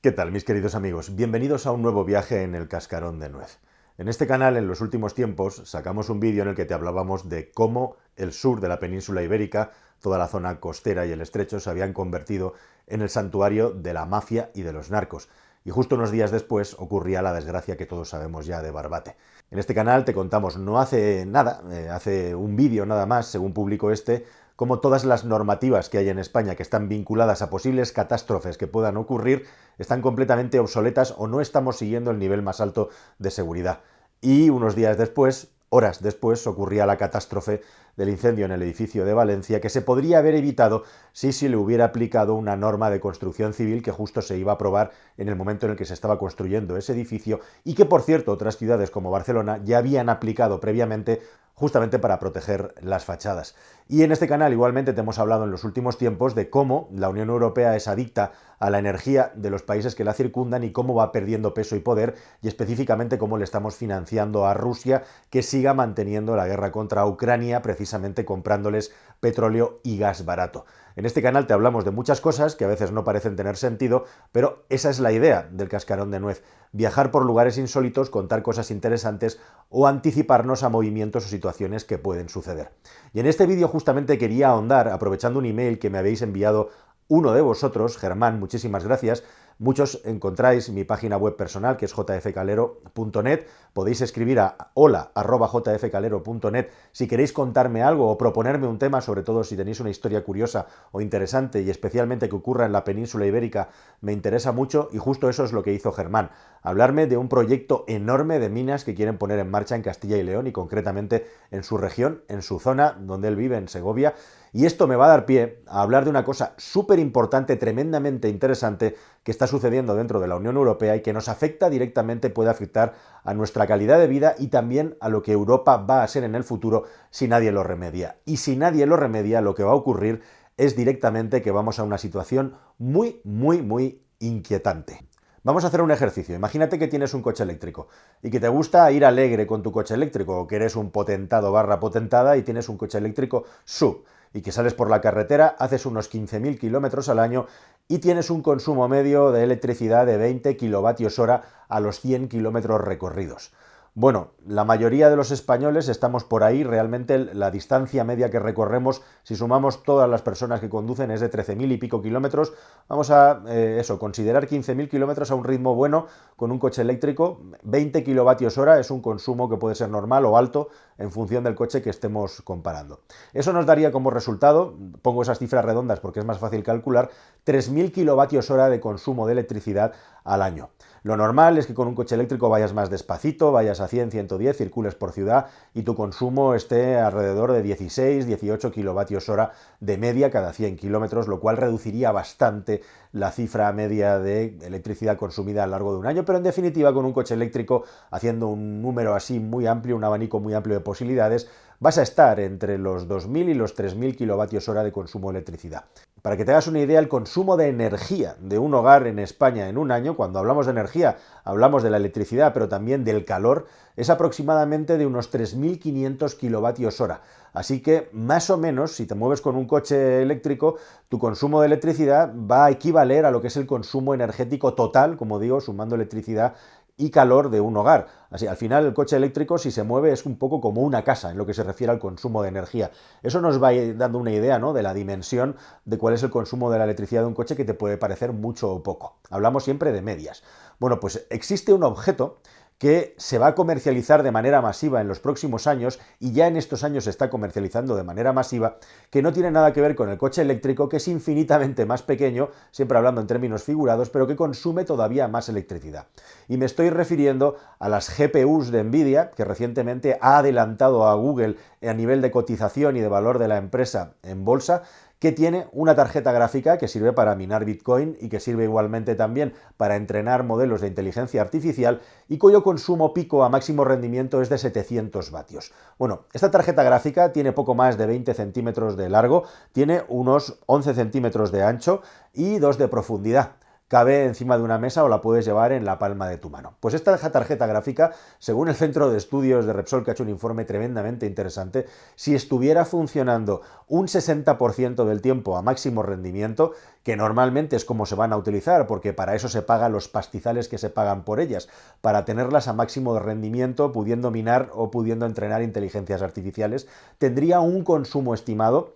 ¿Qué tal, mis queridos amigos? Bienvenidos a un nuevo viaje en el cascarón de nuez. En este canal, en los últimos tiempos, sacamos un vídeo en el que te hablábamos de cómo el sur de la península ibérica, toda la zona costera y el estrecho, se habían convertido en el santuario de la mafia y de los narcos. Y justo unos días después ocurría la desgracia que todos sabemos ya de Barbate. En este canal te contamos, no hace nada, eh, hace un vídeo nada más, según publicó este, como todas las normativas que hay en España que están vinculadas a posibles catástrofes que puedan ocurrir están completamente obsoletas o no estamos siguiendo el nivel más alto de seguridad. Y unos días después, horas después, ocurría la catástrofe del incendio en el edificio de Valencia que se podría haber evitado si se le hubiera aplicado una norma de construcción civil que justo se iba a aprobar en el momento en el que se estaba construyendo ese edificio y que, por cierto, otras ciudades como Barcelona ya habían aplicado previamente justamente para proteger las fachadas. Y en este canal igualmente te hemos hablado en los últimos tiempos de cómo la Unión Europea es adicta a la energía de los países que la circundan y cómo va perdiendo peso y poder y específicamente cómo le estamos financiando a Rusia que siga manteniendo la guerra contra Ucrania precisamente comprándoles petróleo y gas barato. En este canal te hablamos de muchas cosas que a veces no parecen tener sentido, pero esa es la idea del cascarón de nuez. Viajar por lugares insólitos, contar cosas interesantes o anticiparnos a movimientos o situaciones que pueden suceder. Y en este vídeo justamente quería ahondar, aprovechando un email que me habéis enviado uno de vosotros, Germán, muchísimas gracias, Muchos encontráis mi página web personal, que es jfcalero.net. Podéis escribir a hola.jfcalero.net si queréis contarme algo o proponerme un tema, sobre todo si tenéis una historia curiosa o interesante y especialmente que ocurra en la península ibérica, me interesa mucho y justo eso es lo que hizo Germán. Hablarme de un proyecto enorme de minas que quieren poner en marcha en Castilla y León y concretamente en su región, en su zona donde él vive, en Segovia. Y esto me va a dar pie a hablar de una cosa súper importante, tremendamente interesante, que está sucediendo dentro de la Unión Europea y que nos afecta directamente, puede afectar a nuestra calidad de vida y también a lo que Europa va a ser en el futuro si nadie lo remedia. Y si nadie lo remedia, lo que va a ocurrir es directamente que vamos a una situación muy, muy, muy inquietante. Vamos a hacer un ejercicio. Imagínate que tienes un coche eléctrico y que te gusta ir alegre con tu coche eléctrico o que eres un potentado barra potentada y tienes un coche eléctrico sub y que sales por la carretera, haces unos 15.000 kilómetros al año y tienes un consumo medio de electricidad de 20 kilovatios hora a los 100 kilómetros recorridos. Bueno, la mayoría de los españoles estamos por ahí, realmente la distancia media que recorremos, si sumamos todas las personas que conducen, es de 13.000 y pico kilómetros. Vamos a, eh, eso, considerar 15.000 kilómetros a un ritmo bueno con un coche eléctrico. 20 kilovatios hora es un consumo que puede ser normal o alto en función del coche que estemos comparando. Eso nos daría como resultado, pongo esas cifras redondas porque es más fácil calcular, 3.000 kilovatios hora de consumo de electricidad al año. Lo normal es que con un coche eléctrico vayas más despacito, vayas a 100, 110, circules por ciudad y tu consumo esté alrededor de 16, 18 kilovatios hora de media cada 100 kilómetros, lo cual reduciría bastante la cifra media de electricidad consumida a lo largo de un año, pero en definitiva con un coche eléctrico haciendo un número así muy amplio, un abanico muy amplio de posibilidades, vas a estar entre los 2.000 y los 3.000 kilovatios hora de consumo de electricidad. Para que te hagas una idea, el consumo de energía de un hogar en España en un año, cuando hablamos de energía, hablamos de la electricidad, pero también del calor, es aproximadamente de unos 3.500 kilovatios hora. Así que, más o menos, si te mueves con un coche eléctrico, tu consumo de electricidad va a equivaler a lo que es el consumo energético total, como digo, sumando electricidad y calor de un hogar. Así, al final el coche eléctrico si se mueve es un poco como una casa en lo que se refiere al consumo de energía. Eso nos va dando una idea ¿no? de la dimensión de cuál es el consumo de la electricidad de un coche que te puede parecer mucho o poco. Hablamos siempre de medias. Bueno, pues existe un objeto que se va a comercializar de manera masiva en los próximos años y ya en estos años se está comercializando de manera masiva, que no tiene nada que ver con el coche eléctrico, que es infinitamente más pequeño, siempre hablando en términos figurados, pero que consume todavía más electricidad. Y me estoy refiriendo a las GPUs de Nvidia, que recientemente ha adelantado a Google a nivel de cotización y de valor de la empresa en bolsa, que tiene una tarjeta gráfica que sirve para minar Bitcoin y que sirve igualmente también para entrenar modelos de inteligencia artificial y cuyo consumo pico a máximo rendimiento es de 700 vatios. Bueno, esta tarjeta gráfica tiene poco más de 20 centímetros de largo, tiene unos 11 centímetros de ancho y 2 de profundidad. Cabe encima de una mesa o la puedes llevar en la palma de tu mano. Pues esta tarjeta gráfica, según el Centro de Estudios de Repsol, que ha hecho un informe tremendamente interesante, si estuviera funcionando un 60% del tiempo a máximo rendimiento, que normalmente es como se van a utilizar, porque para eso se pagan los pastizales que se pagan por ellas, para tenerlas a máximo rendimiento, pudiendo minar o pudiendo entrenar inteligencias artificiales, tendría un consumo estimado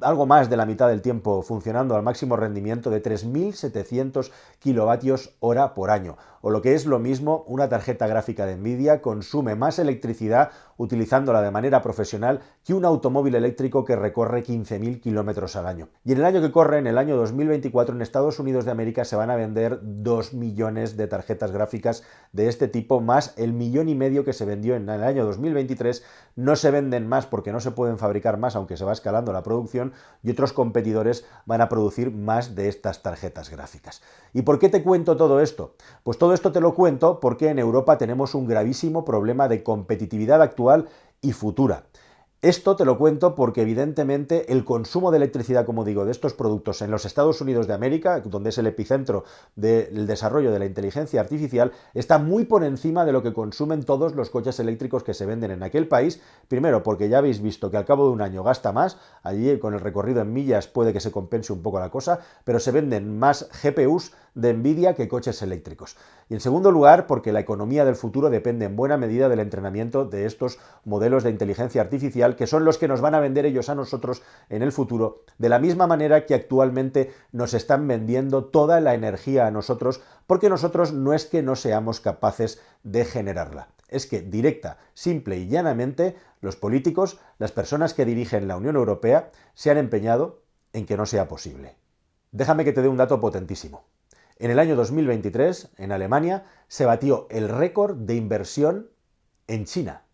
algo más de la mitad del tiempo funcionando al máximo rendimiento de 3.700 kilovatios hora por año, o lo que es lo mismo, una tarjeta gráfica de Nvidia consume más electricidad utilizándola de manera profesional que un automóvil eléctrico que recorre 15.000 kilómetros al año. Y en el año que corre, en el año 2024, en Estados Unidos de América se van a vender 2 millones de tarjetas gráficas de este tipo, más el millón y medio que se vendió en el año 2023. No se venden más porque no se pueden fabricar más, aunque se va escalando la y otros competidores van a producir más de estas tarjetas gráficas. ¿Y por qué te cuento todo esto? Pues todo esto te lo cuento porque en Europa tenemos un gravísimo problema de competitividad actual y futura. Esto te lo cuento porque evidentemente el consumo de electricidad, como digo, de estos productos en los Estados Unidos de América, donde es el epicentro del desarrollo de la inteligencia artificial, está muy por encima de lo que consumen todos los coches eléctricos que se venden en aquel país. Primero, porque ya habéis visto que al cabo de un año gasta más, allí con el recorrido en millas puede que se compense un poco la cosa, pero se venden más GPUs de Nvidia que coches eléctricos. Y en segundo lugar, porque la economía del futuro depende en buena medida del entrenamiento de estos modelos de inteligencia artificial, que son los que nos van a vender ellos a nosotros en el futuro, de la misma manera que actualmente nos están vendiendo toda la energía a nosotros, porque nosotros no es que no seamos capaces de generarla. Es que directa, simple y llanamente, los políticos, las personas que dirigen la Unión Europea, se han empeñado en que no sea posible. Déjame que te dé un dato potentísimo. En el año 2023, en Alemania, se batió el récord de inversión en China.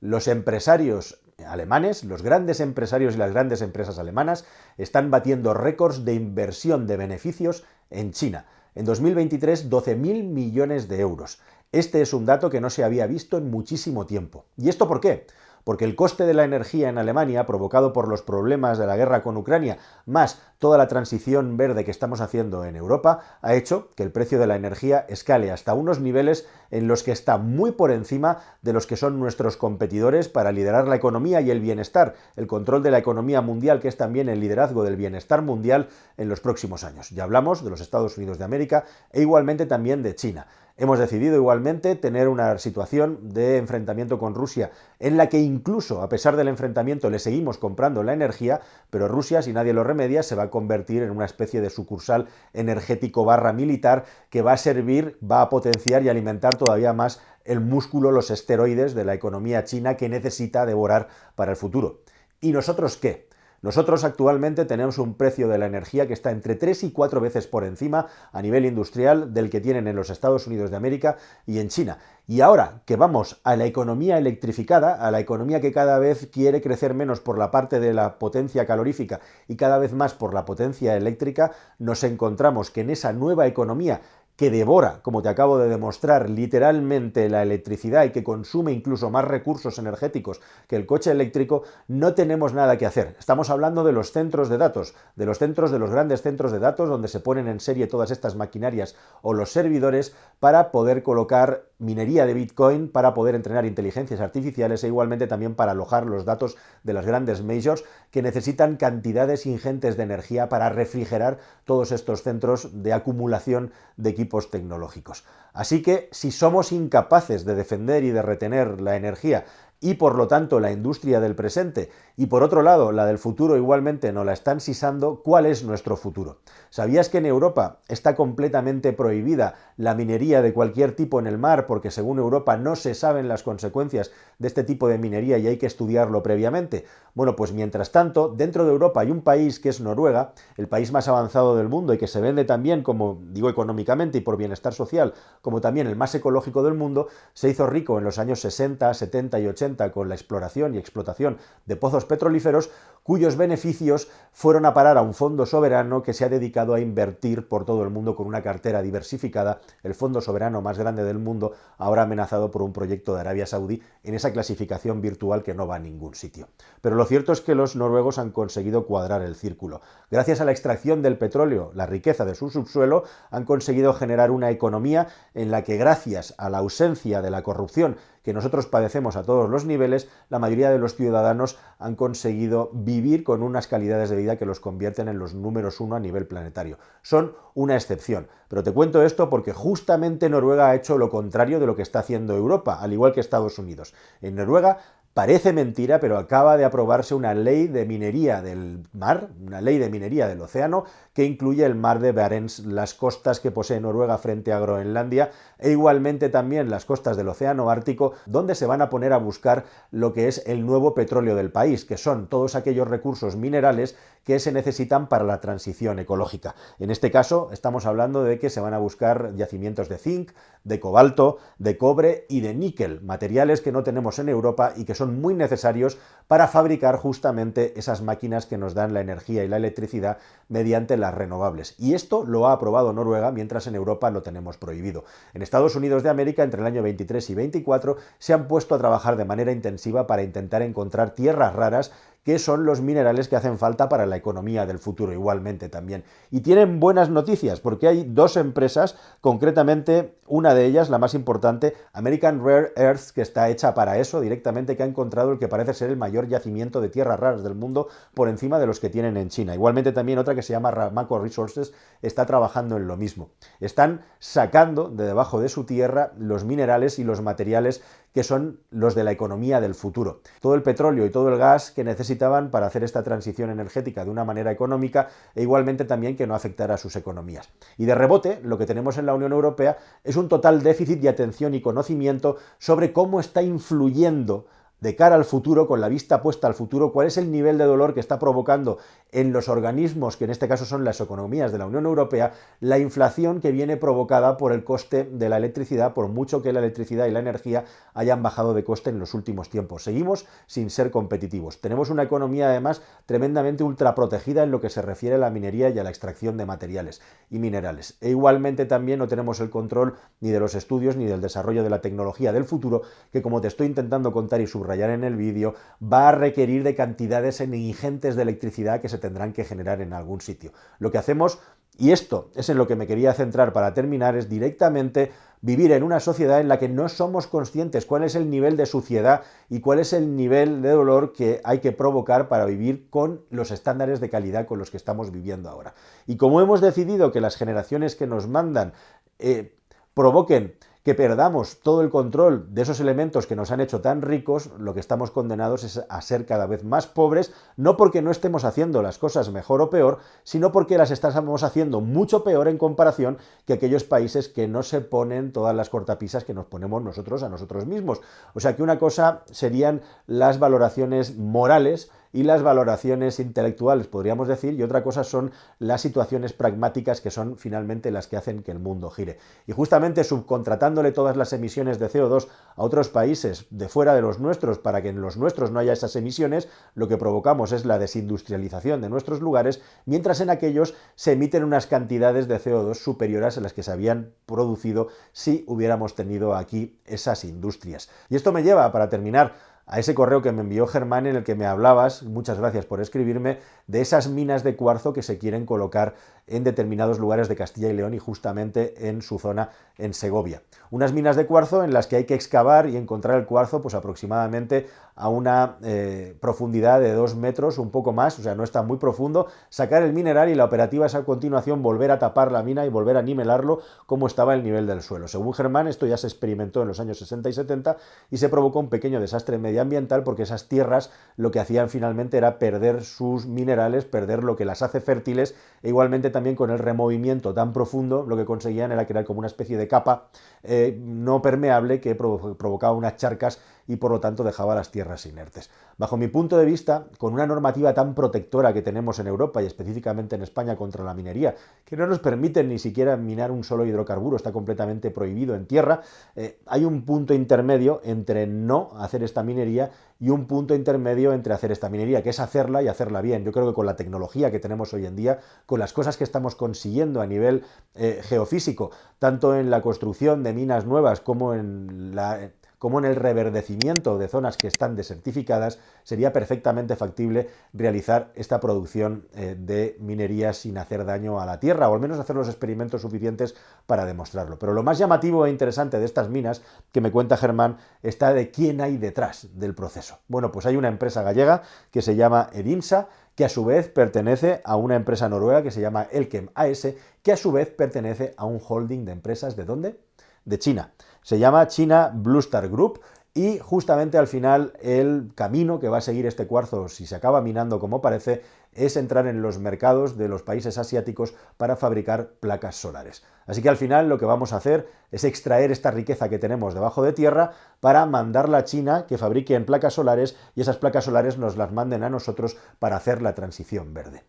Los empresarios alemanes, los grandes empresarios y las grandes empresas alemanas, están batiendo récords de inversión de beneficios en China. En 2023, 12.000 millones de euros. Este es un dato que no se había visto en muchísimo tiempo. ¿Y esto por qué? Porque el coste de la energía en Alemania, provocado por los problemas de la guerra con Ucrania, más toda la transición verde que estamos haciendo en Europa, ha hecho que el precio de la energía escale hasta unos niveles en los que está muy por encima de los que son nuestros competidores para liderar la economía y el bienestar, el control de la economía mundial, que es también el liderazgo del bienestar mundial en los próximos años. Ya hablamos de los Estados Unidos de América e igualmente también de China. Hemos decidido igualmente tener una situación de enfrentamiento con Rusia en la que incluso a pesar del enfrentamiento le seguimos comprando la energía, pero Rusia, si nadie lo remedia, se va a convertir en una especie de sucursal energético barra militar que va a servir, va a potenciar y alimentar todavía más el músculo, los esteroides de la economía china que necesita devorar para el futuro. ¿Y nosotros qué? Nosotros actualmente tenemos un precio de la energía que está entre 3 y 4 veces por encima a nivel industrial del que tienen en los Estados Unidos de América y en China. Y ahora que vamos a la economía electrificada, a la economía que cada vez quiere crecer menos por la parte de la potencia calorífica y cada vez más por la potencia eléctrica, nos encontramos que en esa nueva economía que devora, como te acabo de demostrar, literalmente la electricidad y que consume incluso más recursos energéticos que el coche eléctrico, no tenemos nada que hacer. Estamos hablando de los centros de datos, de los centros de los grandes centros de datos donde se ponen en serie todas estas maquinarias o los servidores para poder colocar minería de Bitcoin, para poder entrenar inteligencias artificiales e igualmente también para alojar los datos de las grandes majors que necesitan cantidades ingentes de energía para refrigerar todos estos centros de acumulación de tecnológicos. Así que si somos incapaces de defender y de retener la energía y por lo tanto la industria del presente y por otro lado la del futuro igualmente no la están sisando, ¿cuál es nuestro futuro? ¿Sabías que en Europa está completamente prohibida la minería de cualquier tipo en el mar porque según Europa no se saben las consecuencias de este tipo de minería y hay que estudiarlo previamente? Bueno, pues mientras tanto, dentro de Europa hay un país que es Noruega, el país más avanzado del mundo y que se vende también como, digo económicamente y por bienestar social, como también el más ecológico del mundo, se hizo rico en los años 60, 70 y 80 con la exploración y explotación de pozos petrolíferos, cuyos beneficios fueron a parar a un fondo soberano que se ha dedicado a invertir por todo el mundo con una cartera diversificada, el fondo soberano más grande del mundo, ahora amenazado por un proyecto de Arabia Saudí en esa clasificación virtual que no va a ningún sitio. Pero lo cierto es que los noruegos han conseguido cuadrar el círculo. Gracias a la extracción del petróleo, la riqueza de su subsuelo, han conseguido generar una economía en la que gracias a la ausencia de la corrupción que nosotros padecemos a todos los niveles, la mayoría de los ciudadanos han conseguido vivir con unas calidades de vida que los convierten en los números uno a nivel planetario. Son una excepción. Pero te cuento esto porque justamente Noruega ha hecho lo contrario de lo que está haciendo Europa, al igual que Estados Unidos. En Noruega Parece mentira, pero acaba de aprobarse una ley de minería del mar, una ley de minería del océano, que incluye el mar de Barents, las costas que posee Noruega frente a Groenlandia, e igualmente también las costas del Océano Ártico, donde se van a poner a buscar lo que es el nuevo petróleo del país, que son todos aquellos recursos minerales que se necesitan para la transición ecológica. En este caso, estamos hablando de que se van a buscar yacimientos de zinc, de cobalto, de cobre y de níquel, materiales que no tenemos en Europa y que son muy necesarios para fabricar justamente esas máquinas que nos dan la energía y la electricidad mediante las renovables. Y esto lo ha aprobado Noruega, mientras en Europa lo tenemos prohibido. En Estados Unidos de América, entre el año 23 y 24, se han puesto a trabajar de manera intensiva para intentar encontrar tierras raras que son los minerales que hacen falta para la economía del futuro igualmente también. Y tienen buenas noticias porque hay dos empresas, concretamente una de ellas, la más importante, American Rare Earths, que está hecha para eso directamente, que ha encontrado el que parece ser el mayor yacimiento de tierras raras del mundo por encima de los que tienen en China. Igualmente también otra que se llama Ramaco Resources está trabajando en lo mismo. Están sacando de debajo de su tierra los minerales y los materiales que son los de la economía del futuro. Todo el petróleo y todo el gas que necesitaban para hacer esta transición energética de una manera económica e igualmente también que no afectara a sus economías. Y de rebote, lo que tenemos en la Unión Europea es un total déficit de atención y conocimiento sobre cómo está influyendo de cara al futuro, con la vista puesta al futuro, cuál es el nivel de dolor que está provocando en los organismos, que en este caso son las economías de la Unión Europea, la inflación que viene provocada por el coste de la electricidad, por mucho que la electricidad y la energía hayan bajado de coste en los últimos tiempos. Seguimos sin ser competitivos. Tenemos una economía además tremendamente ultraprotegida en lo que se refiere a la minería y a la extracción de materiales y minerales. E igualmente también no tenemos el control ni de los estudios ni del desarrollo de la tecnología del futuro, que como te estoy intentando contar y subrayar, en el vídeo, va a requerir de cantidades ingentes de electricidad que se tendrán que generar en algún sitio. Lo que hacemos, y esto es en lo que me quería centrar para terminar, es directamente vivir en una sociedad en la que no somos conscientes cuál es el nivel de suciedad y cuál es el nivel de dolor que hay que provocar para vivir con los estándares de calidad con los que estamos viviendo ahora. Y como hemos decidido que las generaciones que nos mandan eh, provoquen que perdamos todo el control de esos elementos que nos han hecho tan ricos, lo que estamos condenados es a ser cada vez más pobres, no porque no estemos haciendo las cosas mejor o peor, sino porque las estamos haciendo mucho peor en comparación que aquellos países que no se ponen todas las cortapisas que nos ponemos nosotros a nosotros mismos. O sea que una cosa serían las valoraciones morales, y las valoraciones intelectuales, podríamos decir, y otra cosa son las situaciones pragmáticas que son finalmente las que hacen que el mundo gire. Y justamente subcontratándole todas las emisiones de CO2 a otros países de fuera de los nuestros para que en los nuestros no haya esas emisiones, lo que provocamos es la desindustrialización de nuestros lugares, mientras en aquellos se emiten unas cantidades de CO2 superiores a las que se habían producido si hubiéramos tenido aquí esas industrias. Y esto me lleva, para terminar, a ese correo que me envió Germán en el que me hablabas, muchas gracias por escribirme, de esas minas de cuarzo que se quieren colocar en determinados lugares de Castilla y León y justamente en su zona en Segovia. Unas minas de cuarzo en las que hay que excavar y encontrar el cuarzo pues aproximadamente a una eh, profundidad de dos metros, un poco más, o sea, no está muy profundo, sacar el mineral y la operativa es a continuación volver a tapar la mina y volver a nivelarlo como estaba el nivel del suelo. Según Germán, esto ya se experimentó en los años 60 y 70 y se provocó un pequeño desastre medioambiental porque esas tierras lo que hacían finalmente era perder sus minerales, perder lo que las hace fértiles e igualmente también con el removimiento tan profundo lo que conseguían era crear como una especie de capa eh, no permeable que provocaba unas charcas y por lo tanto dejaba las tierras inertes. Bajo mi punto de vista, con una normativa tan protectora que tenemos en Europa y específicamente en España contra la minería, que no nos permite ni siquiera minar un solo hidrocarburo, está completamente prohibido en tierra, eh, hay un punto intermedio entre no hacer esta minería y un punto intermedio entre hacer esta minería, que es hacerla y hacerla bien. Yo creo que con la tecnología que tenemos hoy en día, con las cosas que estamos consiguiendo a nivel eh, geofísico, tanto en la construcción de minas nuevas como en la como en el reverdecimiento de zonas que están desertificadas, sería perfectamente factible realizar esta producción eh, de minería sin hacer daño a la tierra, o al menos hacer los experimentos suficientes para demostrarlo. Pero lo más llamativo e interesante de estas minas, que me cuenta Germán, está de quién hay detrás del proceso. Bueno, pues hay una empresa gallega que se llama Edimsa, que a su vez pertenece a una empresa noruega que se llama Elkem AS, que a su vez pertenece a un holding de empresas de dónde? De China. Se llama China Blue Star Group y justamente al final el camino que va a seguir este cuarzo, si se acaba minando como parece, es entrar en los mercados de los países asiáticos para fabricar placas solares. Así que al final lo que vamos a hacer es extraer esta riqueza que tenemos debajo de tierra para mandarla a China que fabrique en placas solares y esas placas solares nos las manden a nosotros para hacer la transición verde.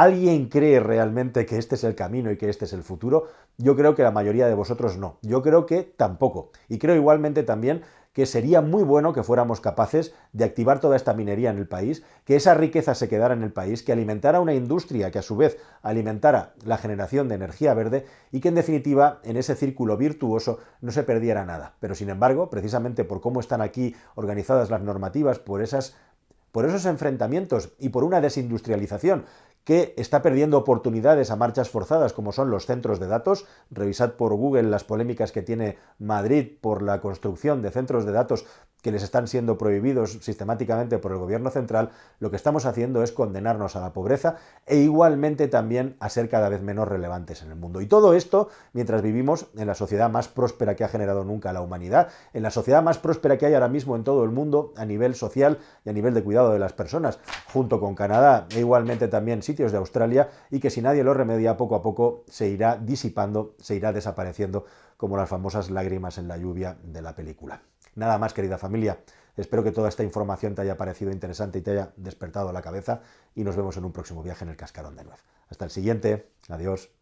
¿Alguien cree realmente que este es el camino y que este es el futuro? Yo creo que la mayoría de vosotros no. Yo creo que tampoco. Y creo igualmente también que sería muy bueno que fuéramos capaces de activar toda esta minería en el país, que esa riqueza se quedara en el país, que alimentara una industria que a su vez alimentara la generación de energía verde y que en definitiva en ese círculo virtuoso no se perdiera nada. Pero sin embargo, precisamente por cómo están aquí organizadas las normativas, por esas por esos enfrentamientos y por una desindustrialización que está perdiendo oportunidades a marchas forzadas como son los centros de datos. Revisad por Google las polémicas que tiene Madrid por la construcción de centros de datos que les están siendo prohibidos sistemáticamente por el gobierno central, lo que estamos haciendo es condenarnos a la pobreza e igualmente también a ser cada vez menos relevantes en el mundo. Y todo esto mientras vivimos en la sociedad más próspera que ha generado nunca la humanidad, en la sociedad más próspera que hay ahora mismo en todo el mundo a nivel social y a nivel de cuidado de las personas, junto con Canadá e igualmente también sitios de Australia, y que si nadie lo remedia poco a poco se irá disipando, se irá desapareciendo como las famosas lágrimas en la lluvia de la película. Nada más, querida familia. Espero que toda esta información te haya parecido interesante y te haya despertado la cabeza y nos vemos en un próximo viaje en el Cascarón de Nuez. Hasta el siguiente. Adiós.